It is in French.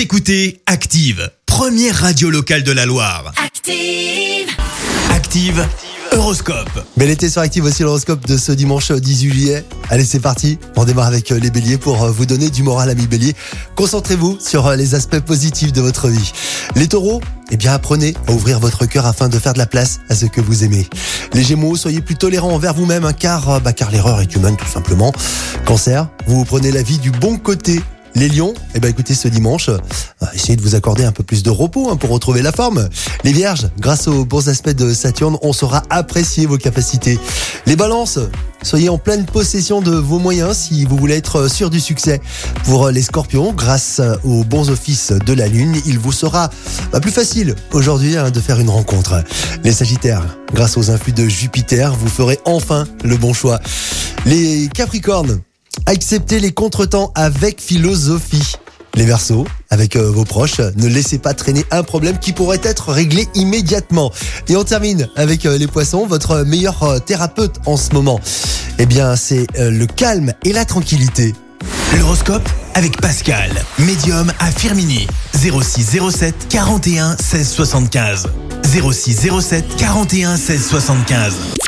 Vous écoutez Active, première radio locale de la Loire. Active. Active, Horoscope. Bel été sur Active aussi l'horoscope de ce dimanche 18 juillet. Allez, c'est parti. On démarre avec euh, les béliers pour euh, vous donner du moral, amis béliers. Concentrez-vous sur euh, les aspects positifs de votre vie. Les taureaux, eh bien, apprenez à ouvrir votre cœur afin de faire de la place à ce que vous aimez. Les gémeaux, soyez plus tolérants envers vous-même, hein, car, euh, bah, car l'erreur est humaine, tout simplement. Cancer, vous prenez la vie du bon côté. Les lions, eh ben écoutez ce dimanche, euh, essayez de vous accorder un peu plus de repos hein, pour retrouver la forme. Les vierges, grâce aux bons aspects de Saturne, on saura apprécier vos capacités. Les balances, soyez en pleine possession de vos moyens si vous voulez être sûr du succès. Pour les scorpions, grâce aux bons offices de la lune, il vous sera bah, plus facile aujourd'hui hein, de faire une rencontre. Les sagittaires, grâce aux influx de Jupiter, vous ferez enfin le bon choix. Les capricornes, Acceptez les contretemps avec philosophie. Les Verseaux, avec euh, vos proches, ne laissez pas traîner un problème qui pourrait être réglé immédiatement. Et on termine avec euh, les Poissons, votre meilleur euh, thérapeute en ce moment. Eh bien, c'est le calme et la tranquillité. L'horoscope avec Pascal, médium à Firmini. 06 07 41 16 75. 06 07 41 16 75.